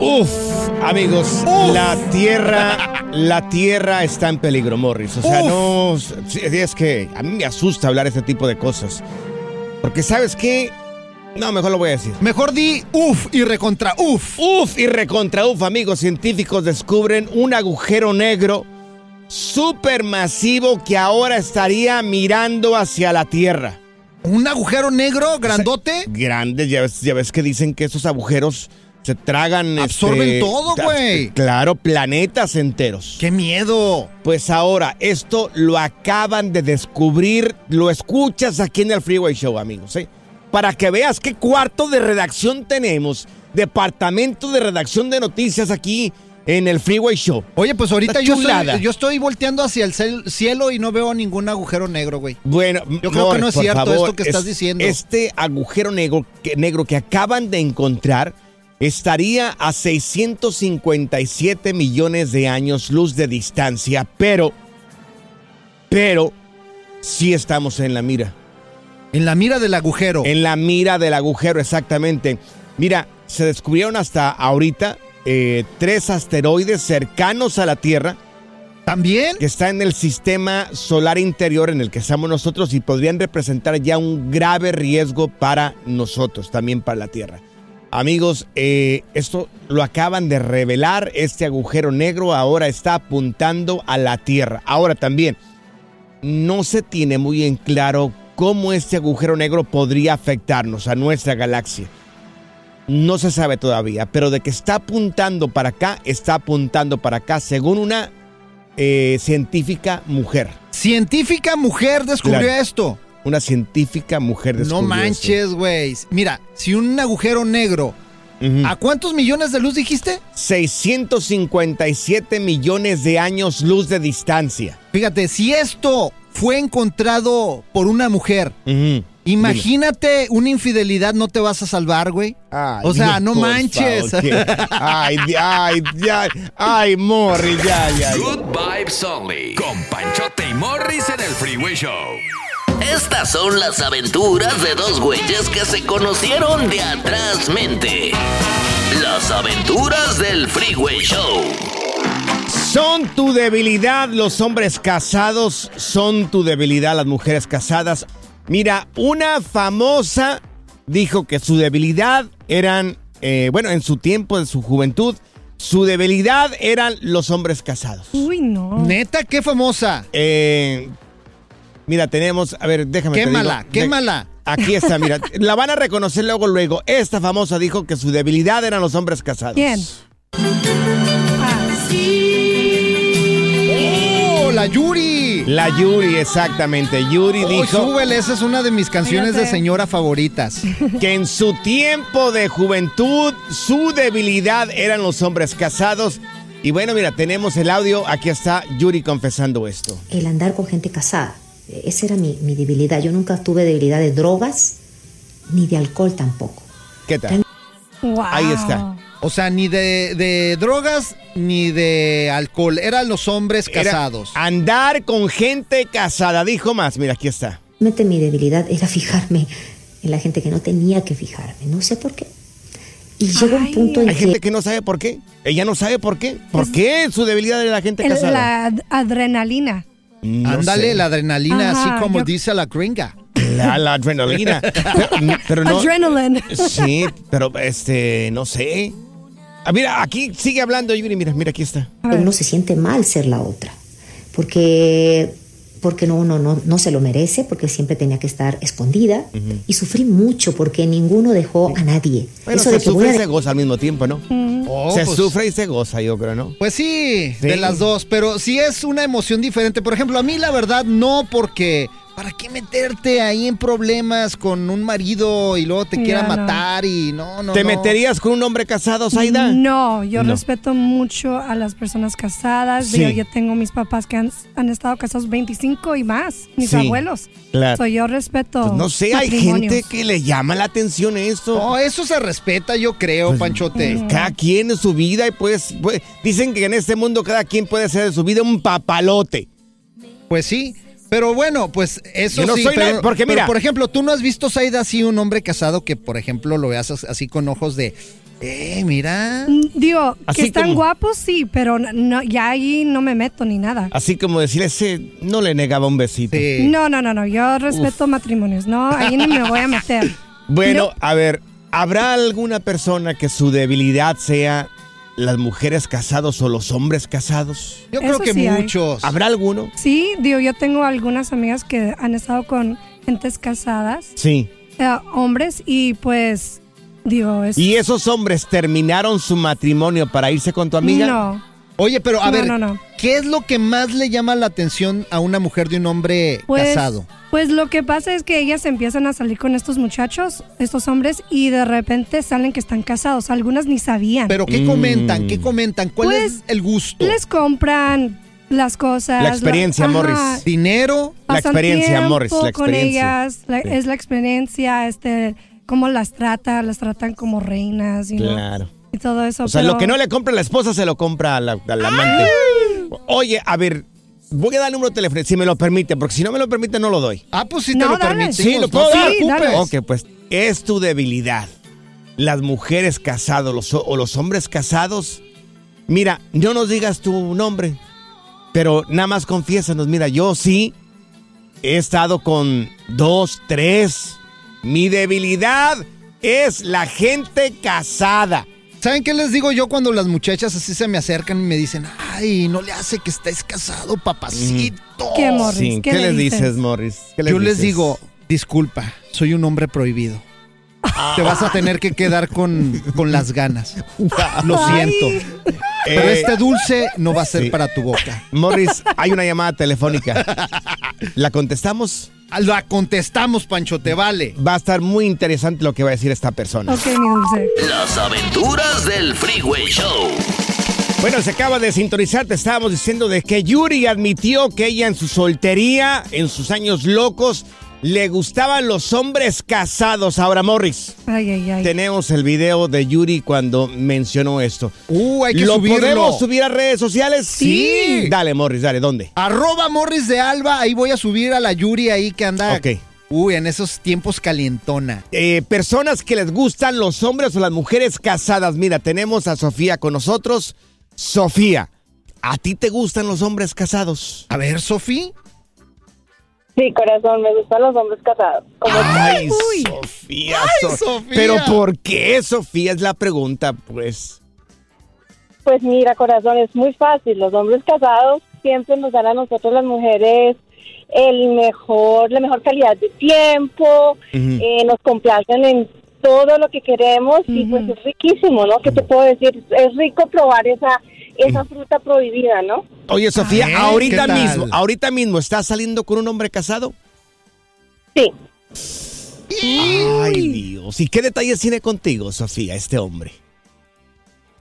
Uf, amigos, la tierra, la tierra está en peligro, Morris. O sea, Uf. no, es que a mí me asusta hablar este tipo de cosas. Porque sabes qué, no, mejor lo voy a decir. Mejor di uf y recontra uf. Uf y recontra uf, amigos científicos descubren un agujero negro supermasivo que ahora estaría mirando hacia la Tierra. Un agujero negro grandote. Grandes, ya ves, ya ves que dicen que esos agujeros se tragan. Absorben este, todo, ta- güey. Claro, planetas enteros. ¡Qué miedo! Pues ahora, esto lo acaban de descubrir, lo escuchas aquí en el Freeway Show, amigos, ¿eh? Para que veas qué cuarto de redacción tenemos, departamento de redacción de noticias aquí en el Freeway Show. Oye, pues ahorita yo estoy, yo estoy volteando hacia el cielo y no veo ningún agujero negro, güey. Bueno, Yo creo que no es cierto favor, esto que estás es- diciendo. Este agujero negro que, negro que acaban de encontrar estaría a 657 millones de años luz de distancia, pero, pero, sí estamos en la mira. En la mira del agujero. En la mira del agujero, exactamente. Mira, se descubrieron hasta ahorita eh, tres asteroides cercanos a la Tierra ¿También? que está en el sistema solar interior en el que estamos nosotros y podrían representar ya un grave riesgo para nosotros, también para la Tierra. Amigos, eh, esto lo acaban de revelar, este agujero negro ahora está apuntando a la Tierra. Ahora también, no se tiene muy en claro cómo este agujero negro podría afectarnos a nuestra galaxia. No se sabe todavía, pero de que está apuntando para acá, está apuntando para acá, según una eh, científica mujer. Científica mujer descubrió Claro. esto. Una científica mujer No descubrió manches, güey. Mira, si un agujero negro. ¿A cuántos millones de luz dijiste? 657 millones de años luz de distancia. Fíjate, si esto fue encontrado por una mujer, imagínate una infidelidad, no te vas a salvar, güey. Ay, O sea, no manches. favor, ay, ay, ya, ay, Morri, ya, ya, ya. Good Vibes Only. Con Panchote y Morris en el Freeway Show. Estas son las aventuras de dos güeyes que se conocieron de atrás mente. Las aventuras del Freeway Show. Son tu debilidad los hombres casados, son tu debilidad las mujeres casadas. Mira, una famosa dijo que su debilidad eran, eh, bueno, en su tiempo, en su juventud, su debilidad eran los hombres casados. Uy, no. Neta, qué famosa. Eh, mira, tenemos, a ver, déjame te Quémala, digo. quémala. De- Aquí está, mira, la van a reconocer luego, luego. Esta famosa dijo que su debilidad eran los hombres casados. ¿Quién? Ah, Yuri. La Yuri, exactamente. Yuri Oh, dijo súbele, esa es una de mis canciones de señora favoritas. que en su tiempo de juventud su debilidad eran los hombres casados. Y bueno, mira, tenemos el audio. Aquí está Yuri confesando esto. el andar con gente casada. Esa era mi, mi debilidad. Yo nunca tuve debilidad de drogas ni de alcohol tampoco. ¿Qué tal? Wow. Ahí está. O sea, ni de, de drogas ni de alcohol. Eran los hombres Era casados. andar con gente casada. Dijo más. Mira, aquí está. Realmente mi debilidad era fijarme en la gente que no tenía que fijarme. No sé por qué. Y llegó un punto en Hay que gente que no sabe por qué. Ella no sabe por qué. ¿Por qué su debilidad de la gente El- casada? la ad- adrenalina. No Ándale, sé. la adrenalina, Ajá, así como yo- dice la gringa. La, la adrenalina. pero, pero no. Adrenaline. Sí, pero este, no sé. Ah, mira, aquí sigue hablando Yuri. Mira, mira, aquí está. Uno se siente mal ser la otra. Porque, porque no, uno no, no se lo merece, porque siempre tenía que estar escondida. Y sufrí mucho porque ninguno dejó a nadie. Bueno, Eso se de que sufre a y se goza al mismo tiempo, ¿no? Oh, se pues- sufre y se goza, yo creo, ¿no? Pues sí, de Sí. las dos, pero sí es una emoción diferente. Por ejemplo, a mí la verdad no, porque ¿para qué meterte ahí en problemas con un marido y luego te Ya, quiera no. matar y no, no, ¿Te no. meterías con un hombre casado, Zaida? No, yo No. respeto mucho a las personas casadas. Sí. Yo, yo tengo mis papás que han, han estado casados 25 y más, mis Sí, abuelos. claro. So, yo respeto. Pues no sé, hay gente que le llama la atención esto. No, eso se respeta, yo creo, Pues, Panchote. Cada quien en su vida y pues, pues, dicen que en este mundo cada quien puede hacer de su vida un papalote. Pues sí. Pero bueno, pues eso no sí. soy pero, nadie, porque pero, mira- por ejemplo, tú no has visto, Saida, así un hombre casado que, por ejemplo, lo veas as- así con ojos de, eh, mira. Mm, Digo, Así que están como- guapos, sí, pero no- ya ahí no me meto ni nada. Así como decir, ese no le negaba un besito. Sí. No, no, no, no. Yo respeto matrimonios, ¿no? Ahí ni me voy a meter. Bueno, No. a ver, ¿habrá alguna persona que su debilidad sea las mujeres casados o los hombres casados? Yo creo que sí hay. muchos. ¿Habrá alguno? Sí, digo, yo tengo algunas amigas que han estado con gentes casadas, Sí. eh, hombres, y pues, digo, es... ¿Y esos hombres terminaron su matrimonio para irse con tu amiga? No, Oye, pero a No, ver, no, no. ¿qué es lo que más le llama la atención a una mujer de un hombre pues, casado? pues lo que pasa es que ellas empiezan a salir con estos muchachos, estos hombres, y de repente salen que están casados. Algunas ni sabían. Pero ¿qué Mm. comentan? ¿Qué comentan? ¿Cuál Pues, es el gusto? Les compran las cosas. La experiencia. Morris. ¿Dinero? La experiencia, tiempo Morris, la con experiencia. ellas, la- Sí. es la experiencia, este, cómo las trata, las tratan como reinas, know, Claro. Y todo eso. O sea, pero- lo que no le compra la esposa se lo compra a la, al amante. Oye, a ver, voy a dar el número de teléfono, si me lo permite, porque si no me lo permite, no lo doy. Ah, pues sí te No, lo dale. permitimos. Sí, lo no puedo dar. Sí, dale. preocupes. Ok, pues es tu debilidad. Las mujeres casadas los, o los hombres casados. Mira, no nos digas tu nombre, pero nada más confiésanos. Mira, yo sí he estado con dos, tres. Mi debilidad es la gente casada. ¿Saben qué les digo yo cuando las muchachas así se me acercan y me dicen, ay, no le hace que estés casado, papacito? ¿Qué, Morris? Sí, ¿Qué ¿Qué, le dices? dices, Morris? ¿Qué les Yo les digo, disculpa, soy un hombre prohibido. Te vas a tener que quedar con, con las ganas. Lo siento. Pero Eh, este dulce no va a ser sí. para tu boca. Morris, hay una llamada telefónica. ¿La contestamos? La contestamos, Pancho, te vale. Va a estar muy interesante lo que va a decir esta persona. Ok, mi dulce. Las aventuras del Freeway Show. Bueno, se acaba de sintonizar, te estábamos diciendo de que Yuri admitió que ella en su soltería, en sus años locos, le gustaban los hombres casados. Ahora, Morris, Ay, ay, ay. tenemos el video de Yuri cuando mencionó esto. Uh, hay que ¿Lo subirlo. podemos subir a redes sociales? Sí. Dale, Morris, dale, ¿dónde? Arroba Morris de Alba, ahí voy a subir a la Yuri ahí que anda. Ok. Uy, en esos tiempos calientona. Eh, personas que les gustan los hombres o las mujeres casadas. Mira, tenemos a Sofía con nosotros. Sofía, ¿a ti te gustan los hombres casados? A ver, Sofi. Sí, corazón, me gustan los hombres casados. Como Ay, Uy. Sofía, Ay, So- Sofía. Pero ¿por qué, Sofía? Es la pregunta, pues. Pues mira, corazón, es muy fácil. Los hombres casados siempre nos dan a nosotros las mujeres el mejor, la mejor calidad de tiempo, eh, nos complacen en todo lo que queremos y pues es riquísimo, ¿no? ¿Qué te puedo decir? Es rico probar esa esa fruta prohibida, ¿no? Oye, Sofía, Ay, ahorita ¿qué tal? mismo, ahorita mismo, ¿estás saliendo con un hombre casado? Sí. Ay, Dios. ¿Y qué detalles tiene contigo, Sofía, este hombre?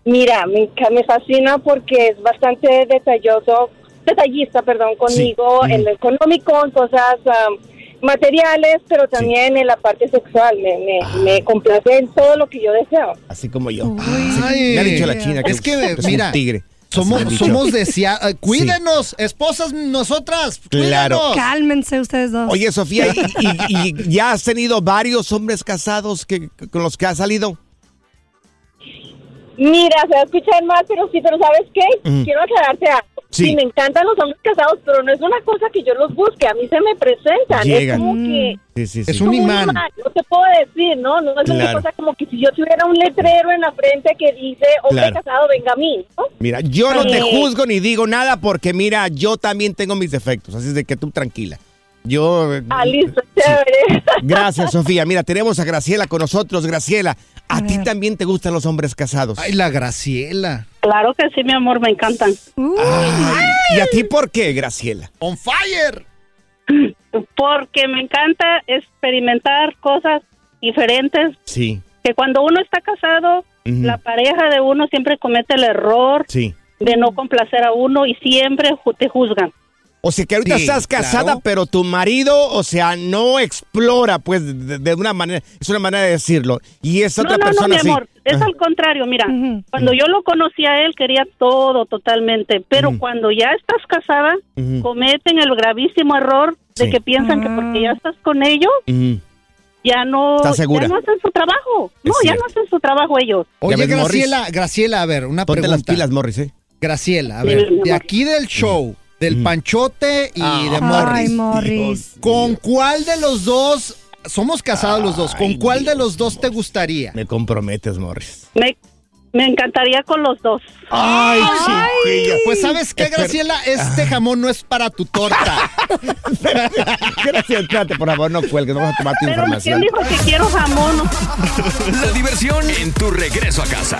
Mira, me, me fascina porque es bastante detalloso, detallista, perdón, conmigo Sí. en lo económico, en cosas am, materiales, pero también en la parte sexual. Me, me, Ah. me complace en todo lo que yo deseo. Así como yo. Ay. Me ha dicho la china que Es que, es mira, un tigre. Somos, somos deseados. Cuídenos, esposas nosotras. Claro. Cuídenos. Cálmense ustedes dos. Oye, Sofía, ¿y, y- y ya has tenido varios hombres casados que, con los que has salido? Mira, se va a escuchar más, pero sí, pero ¿sabes qué? Quiero aclararte algo. Sí. Sí. me encantan los hombres casados, pero no es una cosa que yo los busque, a mí se me presentan. Llegan. Es como que... Sí, sí, sí. Es un imán. No te puedo decir, ¿no? No es Claro. una cosa como que si yo tuviera un letrero en la frente que dice, hombre Claro. casado, venga a mí, ¿no? Mira, yo no te juzgo ni digo nada porque, mira, yo también tengo mis defectos, así es de que tú tranquila. Yo... Ah, listo, chévere. Gracias, Sofía. Mira, tenemos a Graciela con nosotros. Graciela, ¿a ti también te gustan los hombres casados? Ay, la Graciela. Claro que sí, mi amor, me encantan. Ay, ¿Y a ti por qué, Graciela? On fire. Porque me encanta experimentar cosas diferentes. Sí, Que cuando uno está casado, la pareja de uno siempre comete el error sí. de no complacer a uno y siempre te juzgan. O sea que ahorita Sí, estás casada, claro. pero tu marido, o sea, no explora, pues, de, de una manera, es una manera de decirlo. Y es No, otra no, no, persona mi así. amor, es Ah, al contrario, mira, cuando yo lo conocí a él quería todo totalmente, pero cuando ya estás casada, cometen el gravísimo error de Sí. que piensan que Ah. porque ya estás con ellos, ya no, ¿Estás segura? ya no hacen su trabajo. No, ya no hacen su trabajo ellos. Oye? Graciela, Graciela, a ver, una Ponte pregunta. las pilas, Morris, ¿eh? Graciela, a Sí, ver, mi de aquí del show, del Mm. Panchote y Ah. de Ay, Morris, Morris. ¿con cuál de los dos, somos casados los dos, ¿con cuál de los dos te gustaría? Me comprometes, Morris. Me, me encantaría con los dos. Ay, chiquilla. Pues sabes qué. Graciela, este jamón no es para tu torta. Gracias, espérate, por favor, no cuelgues, vamos a tomar tu Pero información. ¿quién dijo que quiero jamón? La diversión en tu regreso a casa.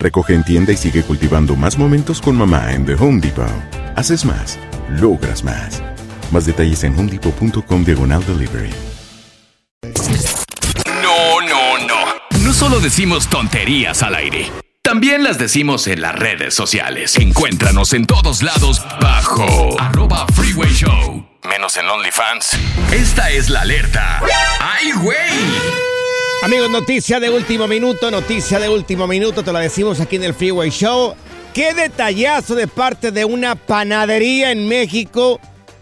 Recoge en tienda y sigue cultivando más momentos con mamá en The Home Depot. Haces más, logras más. Más detalles en homedepot.com diagonal delivery. No, no, no. No solo decimos tonterías al aire. También las decimos en las redes sociales. Encuéntranos en todos lados bajo arroba freeway show. Menos en OnlyFans. Esta es la alerta. ¡Ay, güey! Amigos, noticia de último minuto, noticia de último minuto, te la decimos aquí en el Freeway Show. Qué detallazo de parte de una panadería en México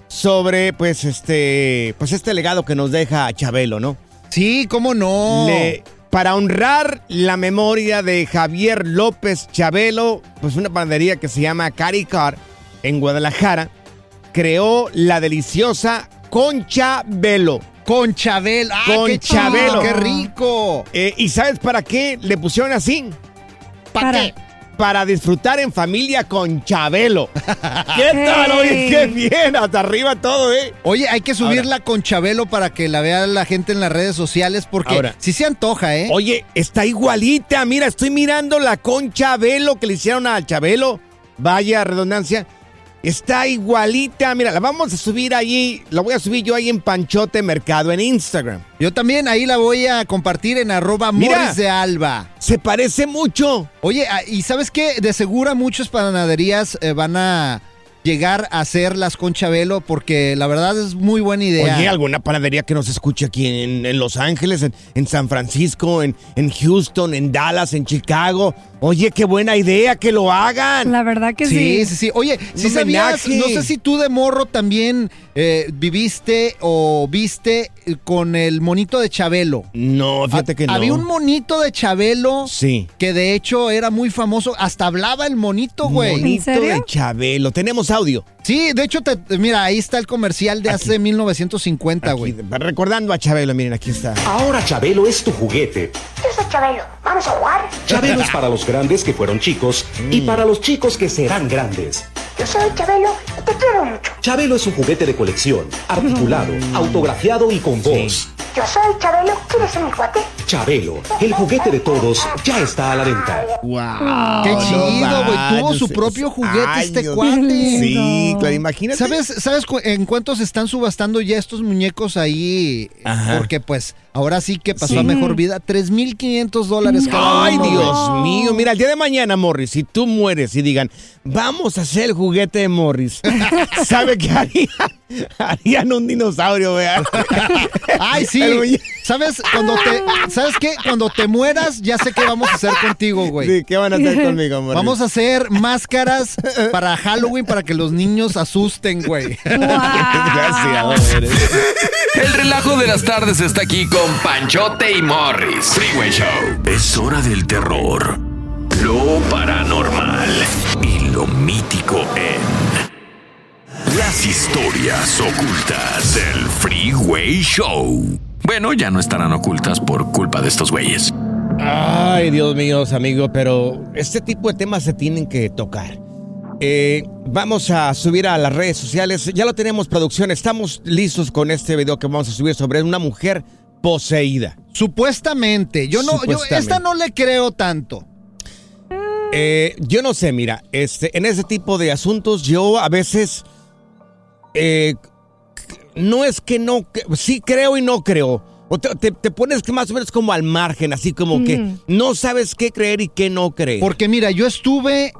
sobre, pues, este, pues este legado que nos deja Chabelo, ¿no? Sí, cómo no. Le- para honrar la memoria de Javier López Chabelo, pues una panadería que se llama Caricar en Guadalajara creó la deliciosa Concha Velo. Conchabel. ¡Ah, qué Conchabelo. chido, ¡Qué rico! Eh, ¿Y sabes para qué le pusieron así? ¿Para Para- qué? para disfrutar en familia con Chabelo. ¿Qué tal? Oye, qué bien, hasta arriba todo, ¿eh? Oye, hay que subirla con Chabelo para que la vea la gente en las redes sociales porque Ahora. sí se antoja, ¿eh? Oye, está igualita. Mira, estoy mirando la con Chabelo que le hicieron a Chabelo. Vaya redundancia. Está igualita. Mira, la vamos a subir allí. La voy a subir yo ahí en Panchote Mercado en Instagram. Yo también ahí la voy a compartir en arroba Mira. Morris de Alba. Se parece mucho. Oye, ah, y ¿sabes qué? De seguro muchas panaderías eh, van a llegar a hacerlas con Chabelo porque la verdad es muy buena idea. Oye, alguna panadería que nos escuche aquí en, en Los Ángeles, en, en San Francisco, en, en Houston, en Dallas, en Chicago. Oye, qué buena idea que lo hagan. La verdad que Sí, sí. sí, sí. Oye, si Un sabías, no sé si tú de morro también eh, viviste o viste con el monito de Chabelo. No, fíjate que no. Había un monito de Chabelo Sí. que de hecho era muy famoso. Hasta hablaba el monito, güey. Monito serio? de Chabelo. Tenemos audio. Sí, de hecho, te- mira, ahí está el comercial de hace 1950, Aquí, güey. recordando a Chabelo, miren, aquí está. Ahora Chabelo es tu juguete. Yo soy Chabelo. ¿Vamos a jugar? Chabelo es para los grandes que fueron chicos y para los chicos que serán grandes. Yo soy Chabelo y te quiero mucho. Chabelo es un juguete de colección, articulado, autografiado y con voz. Yo soy Chabelo. ¿Quieres ser mi cuate? Chabelo, el juguete de todos, ya está a la venta. ¡Wow! Qué chido, güey. Tuvo su propio juguete este cuate. Sí, claro, imagínate. ¿Sabes, ¿Sabes cu- en cuánto se están subastando ya estos muñecos ahí? Ajá. Porque pues ahora sí que pasó Sí. a mejor vida. 3.500 dólares cada Ay, uno, güey. Dios mío. Mira, el día de mañana, Morris, si tú mueres y digan, vamos a hacer el juguete de Morris, ¿sabe qué harían? Harían un dinosaurio, vea. Ay, sí. El ¿Sabes? Cuando te, ¿Sabes qué? Cuando te mueras, ya sé qué vamos a hacer contigo, güey. Sí, ¿qué van a hacer conmigo, Morris? Vamos a hacer máscaras para Halloween para que los niños asusten, güey. Gracias, eres. El relajo de las tardes está aquí con Panchote y Morris. Freeway Show. Es hora del terror, lo paranormal y lo mítico en las historias ocultas del Freeway Show. Bueno, ya no estarán ocultas por culpa de estos güeyes. Ay, Dios mío, amigo, pero este tipo de temas se tienen que tocar. Eh, vamos a subir a las redes sociales. Ya lo tenemos, producción. Estamos listos con este video que vamos a subir sobre una mujer poseída. Supuestamente. Yo no, yo esta no le creo tanto. Eh, yo no sé, mira, este, en ese tipo de asuntos yo a veces eh, no es que no, que- sí creo y no creo. O te, te- te pones que más o menos como al margen, así como que no sabes qué creer y qué no creer. Porque mira, yo estuve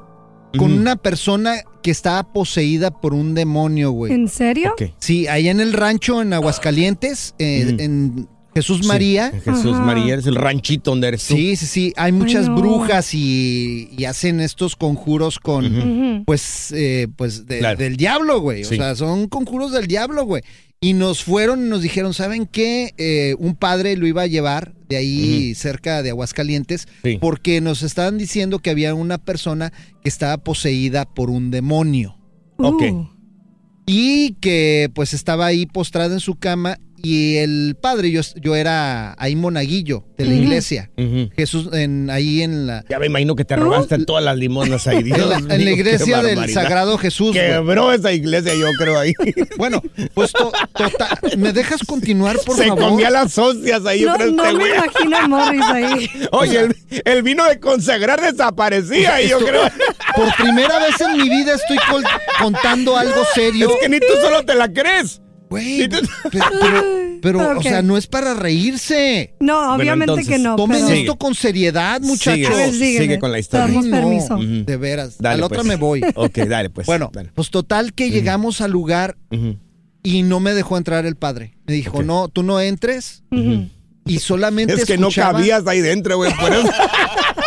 con una persona que estaba poseída por un demonio, güey. ¿En serio? Ok. Sí, allá en el rancho en Aguascalientes, eh, en Jesús Sí, María. Jesús Ajá. María, es el ranchito donde eres tú. Sí, sí, sí. Hay muchas no. brujas y, y hacen estos conjuros con, pues, eh, pues de- Claro. del diablo, güey. Sí. O sea, son conjuros del diablo, güey. Y nos fueron y nos dijeron, ¿saben qué? Eh, un padre lo iba a llevar de ahí cerca de Aguascalientes Sí. porque nos estaban diciendo que había una persona que estaba poseída por un demonio. Ok. Uh. Y que pues estaba ahí postrada en su cama y el padre, yo, yo era ahí monaguillo de la iglesia. Jesús, en, ahí en la, Ya me imagino que te robaste todas las limonas ahí. Dios en la, en la mío, iglesia del. Sagrado Jesús. güey. Quebró esa iglesia, yo creo ahí. Bueno, pues to- tota- ¿me dejas continuar, por Se favor? comía las hostias ahí, yo No, creo no me imagino a Morris ahí. Oye, el, el vino de consagrar desaparecía ahí, yo creo. Por primera vez en mi vida estoy col- contando algo serio. Es que ni tú solo te la crees. Güey, pero, pero, pero, Ok. o sea, no es para reírse. No, obviamente entonces, que no. Tomen pero- esto con seriedad, muchachos. Sigue, ver, sigue con la historia. Damos no. permiso. De veras. Dale, a la otra pues. me voy. Ok, dale, pues. Bueno, dale. pues total que llegamos al lugar y no me dejó entrar el padre. Me dijo, no, tú no entres. Y solamente Es que no cabías ahí dentro, güey. por eso-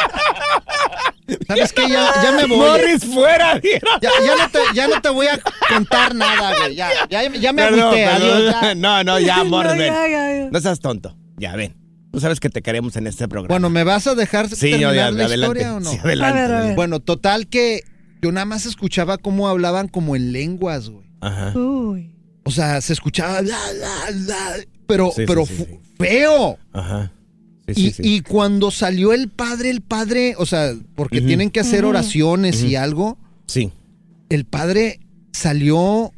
¿Sabes qué? Ya, ya me voy. Morris fuera. Ya, ya no te, ya no te voy a contar nada, güey. Ya, ya, ya me Perdón, agüité. perdón. Adiós. ya. No, no, ya, Morris, No, ven. ya, ya, ya. No seas tonto. Ya, ven. Tú sabes que te queremos en este programa. Bueno, ¿me vas a dejar sí, terminar ya, la adelante. historia o no? Sí, adelante. A ver, a ver. Bueno, total que yo nada más escuchaba cómo hablaban como en lenguas, güey. Ajá. Uy. O sea, se escuchaba la, la, la, pero, Sí, pero sí, fu- sí. feo. Ajá. Sí, y, sí. y cuando salió el padre, el padre, o sea, porque tienen que hacer oraciones y algo, Sí. el padre salió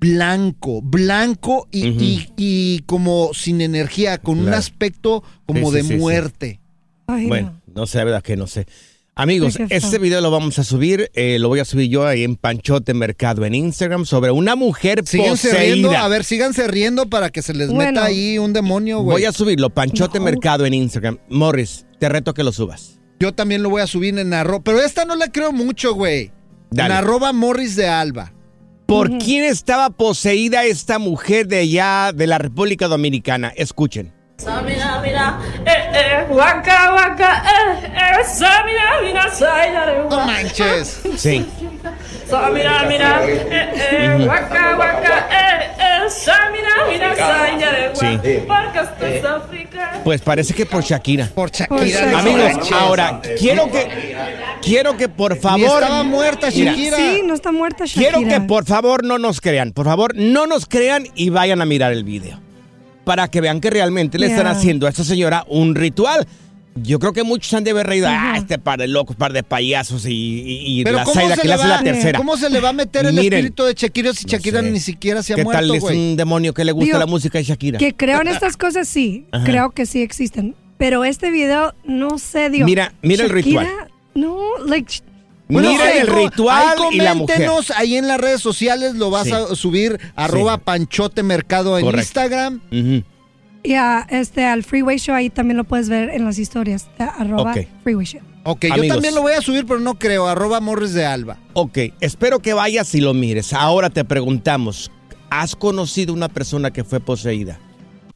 blanco, blanco y, Ujú. y- y como sin energía, con un aspecto como Sí, de sí, sí, sí. muerte. Ay, Bueno, no sé, la verdad que no sé. Amigos, este video lo vamos a subir, eh, lo voy a subir yo ahí en Panchote Mercado en Instagram sobre una mujer Síganse riendo, poseída. a ver, síganse riendo para que se les Bueno. meta ahí un demonio, güey. Voy a subirlo, Panchote No. Mercado en Instagram. Morris, te reto que lo subas. Yo también lo voy a subir en arroba, pero esta no la creo mucho, güey. En arroba Morris de Alba. ¿Por quién estaba poseída esta mujer de allá de la República Dominicana? Escuchen. Mira, mira, eh, eh, waka, waka, eh, eh, sa, mira, mira, sa, ya le, No manches. Sí. Sa, mira, mira, eh, eh, waka, waka, eh, eh, sa, mira, mira, sa, ya le, wa- Sí. Porque esto es África. Pues parece que por Shakira. Por Shakira. Por Shakira. no Amigos, ahora quiero que quiero que por Ni favor estaba muerta Mira, Shakira. Sí, no está muerta Shakira. Quiero que por favor no nos crean, por favor no nos crean y vayan a mirar el video. Para que vean que realmente le están haciendo a esta señora un ritual. Yo creo que muchos han de haber reído, ah, este par de locos, par de payasos y, y, y Pero la ¿cómo Zaida se que le hace va- la tercera. ¿Cómo se le va a meter el Miren, espíritu de Shakira si no Shakira sé. ni siquiera se ha ¿Qué tal muerto, es güey? un demonio que le gusta Digo, la música de Shakira? Que creo en estas cosas, sí. Ajá. Creo que sí existen. Pero este video, no sé, digo. Mira, mira el ritual. No, like. Bueno, Mira ahí el ritual ahí y la mujer. coméntenos ahí en las redes sociales, lo vas Sí. a subir, arroba Panchote Mercado en Correcto. Instagram. Y a, este, al Freeway Show, ahí también lo puedes ver en las historias. arroba Ok. Freeway Show. Ok, yo también lo voy a subir, pero no creo, arroba Morris de Alba. Ok, espero que vayas y lo mires. Ahora te preguntamos, ¿has conocido una persona que fue poseída?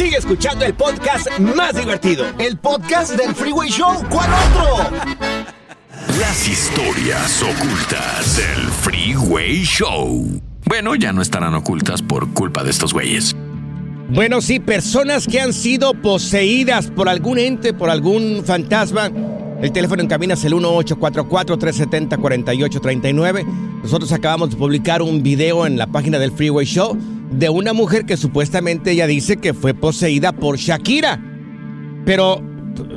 Sigue escuchando el podcast más divertido. El podcast del Freeway Show, ¿cuál otro? Las historias ocultas del Freeway Show. Bueno, ya no estarán ocultas por culpa de estos güeyes. Bueno, sí, personas que han sido poseídas por algún ente, por algún fantasma. El teléfono en cabina es el 1844-370-4839. Nosotros acabamos de publicar un video en la página del Freeway Show de una mujer que supuestamente ella dice que fue poseída por Shakira. Pero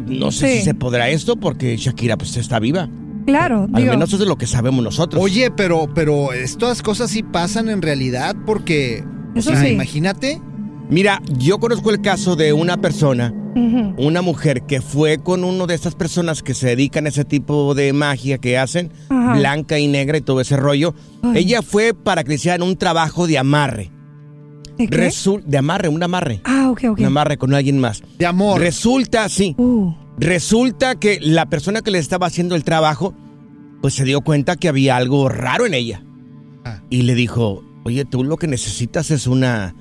no sé Sí. si se podrá esto porque Shakira pues está viva. Claro, Al digo. menos eso es lo que sabemos nosotros. Oye, pero, pero estas cosas sí pasan en realidad porque, o Eso sea, sí. imagínate. Mira, yo conozco el caso de una persona una mujer que fue con uno de estas personas que se dedican a ese tipo de magia que hacen, Ajá. blanca y negra y todo ese rollo. Ay. Ella fue para que le hicieran un trabajo de amarre. ¿De qué? De amarre, un amarre. Ah, ok, ok. Un amarre con alguien más. De amor. Resulta, sí. Uh, Resulta que la persona que le estaba haciendo el trabajo, pues se dio cuenta que había algo raro en ella. Ah. Y le dijo, oye, tú lo que necesitas es una...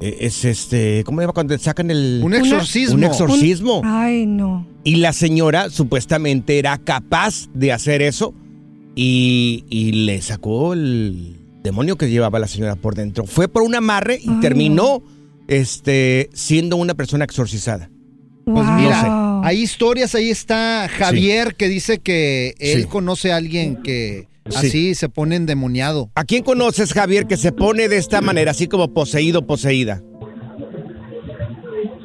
eh, Es este, ¿cómo se llama cuando te sacan el... Un exorcismo. Un exorcismo. ay, no. Y la señora supuestamente era capaz de hacer eso y, y le sacó el demonio que llevaba la señora por dentro. Fue por un amarre y terminó este, siendo una persona exorcizada. Pues Wow. mira, hay historias, ahí está Javier que dice que él Sí. conoce a alguien que Sí. así se pone endemoniado. ¿A quién conoces, Javier, que se pone de esta manera, así como poseído, poseída?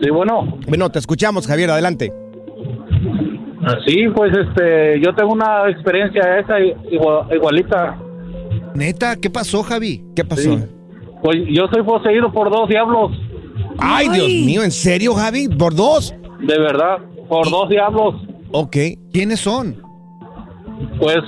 Sí, bueno. Bueno, te escuchamos, Javier, adelante. Sí, pues este, yo tengo una experiencia esa igual- igualita. Neta, ¿qué pasó, Javi? ¿Qué pasó? Pues yo soy poseído por dos diablos, Ay, Dios mío, ¿en serio, Javi? ¿Por dos? de verdad, por dos diablos. Ok. ¿Quiénes son? Pues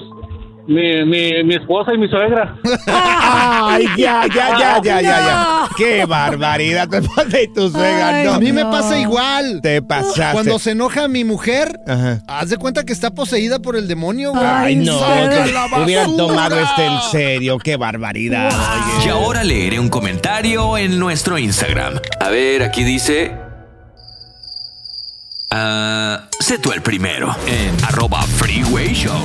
mi, mi, mi esposa y mi suegra. Ay, ya, ya, ya, ya, ya, ya. Qué barbaridad, tu esposa y tu suegra, no. a mí me pasa igual. Te pasaste. Cuando se enoja mi mujer, Ajá. haz de cuenta que está poseída por el demonio, güey. Ay, no, ¡Saca que la hubieran tomado este en serio, qué barbaridad. Y ahora leeré un comentario en nuestro Instagram. A ver, aquí dice... Ah, sé tú el primero en arroba freeway show.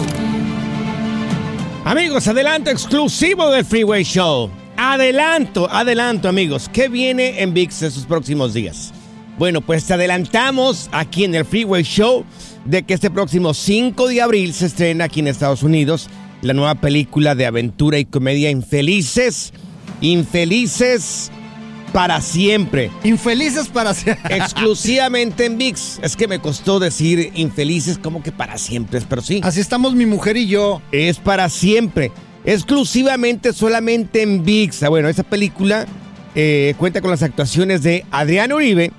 Amigos, adelanto exclusivo del Freeway Show. Adelanto, adelanto, amigos. ¿Qué viene en VIX estos próximos días? Bueno, pues adelantamos aquí en el Freeway Show de que este próximo 5 de abril se estrena aquí en Estados Unidos la nueva película de aventura y comedia Infelices. Infelices para siempre. Infelices para siempre. Exclusivamente en VIX. Es que me costó decir infelices como que para siempre, pero sí. Así estamos mi mujer y yo. Es para siempre. Exclusivamente solamente en VIX. Ah, bueno, esa película eh, cuenta con las actuaciones de Adrián Uribe,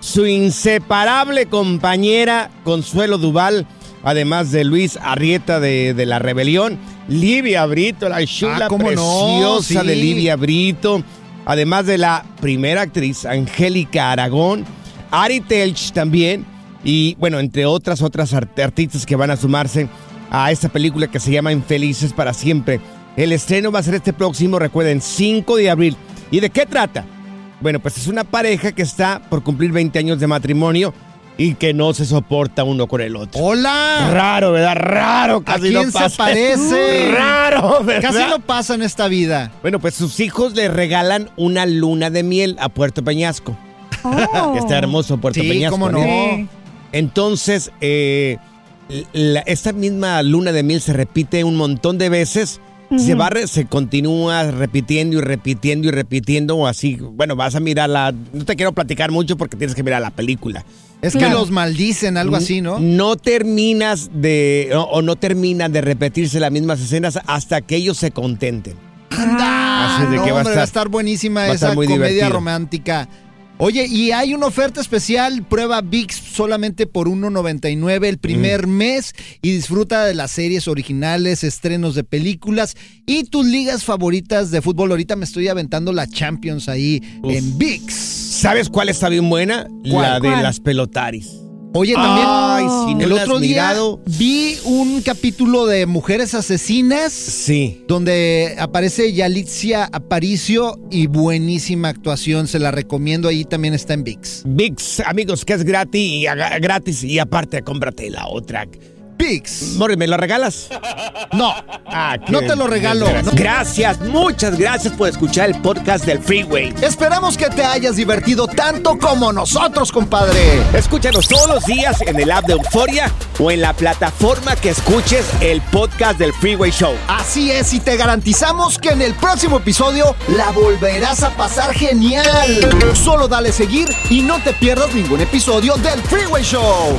su inseparable compañera Consuelo Duval, además de Luis Arrieta de, de La Rebelión, Livia Brito, la chula Ah, ¿cómo no? preciosa Sí. de Livia Brito, además de la primera actriz Angélica Aragón, Ari Telch también, y bueno, entre otras otras art- artistas que van a sumarse a esta película que se llama Infelices para siempre. El estreno va a ser este próximo, recuerden, 5 de abril. ¿Y de qué trata? Bueno, pues es una pareja que está por cumplir 20 años de matrimonio y que no se soporta uno con el otro. ¡Hola! Raro, ¿verdad? Raro, ¿A casi quién no se pasa. parece? Raro, ¿verdad? Casi no pasa en esta vida. Bueno, pues sus hijos le regalan una luna de miel a Puerto Peñasco. Oh. Está hermoso Puerto Sí, Peñasco. cómo no. Sí. Entonces, eh, la- esta misma luna de miel se repite un montón de veces. Se va, se continúa repitiendo y repitiendo y repitiendo o así. Bueno, vas a mirarla. No te quiero platicar mucho porque tienes que mirar la película. Es que los maldicen, algo así, ¿no? No terminas de o, o no terminan de repetirse las mismas escenas hasta que ellos se contenten. ¡Anda! Así de No, que va a hombre, estar- buenísima va a esa estar comedia divertido. romántica. Oye, y hay una oferta especial, prueba VIX solamente por 1.99 el primer Mm. mes y disfruta de las series originales, estrenos de películas y tus ligas favoritas de fútbol. Ahorita me estoy aventando la Champions ahí en VIX. ¿Sabes cuál está bien buena? ¿Cuál? La de ¿Cuál? las pelotaris. Oye, también Ay, si no el otro día mirado. vi un capítulo de Mujeres Asesinas. Sí. Donde aparece Yalitza Aparicio y buenísima actuación. Se la recomiendo. Ahí también está en VIX. VIX, amigos, que es gratis y, gratis y aparte cómprate la otra. Morris, ¿me lo regalas? No. Ah, No te lo regalo. desgracia. No. Gracias, muchas gracias por escuchar el podcast del Freeway. Esperamos que te hayas divertido tanto como nosotros, compadre. Escúchanos todos los días en el app de Euforia o en la plataforma que escuches el podcast del Freeway Show. Así es, y te garantizamos que en el próximo episodio la volverás a pasar genial. Solo dale seguir y no te pierdas ningún episodio del Freeway Show.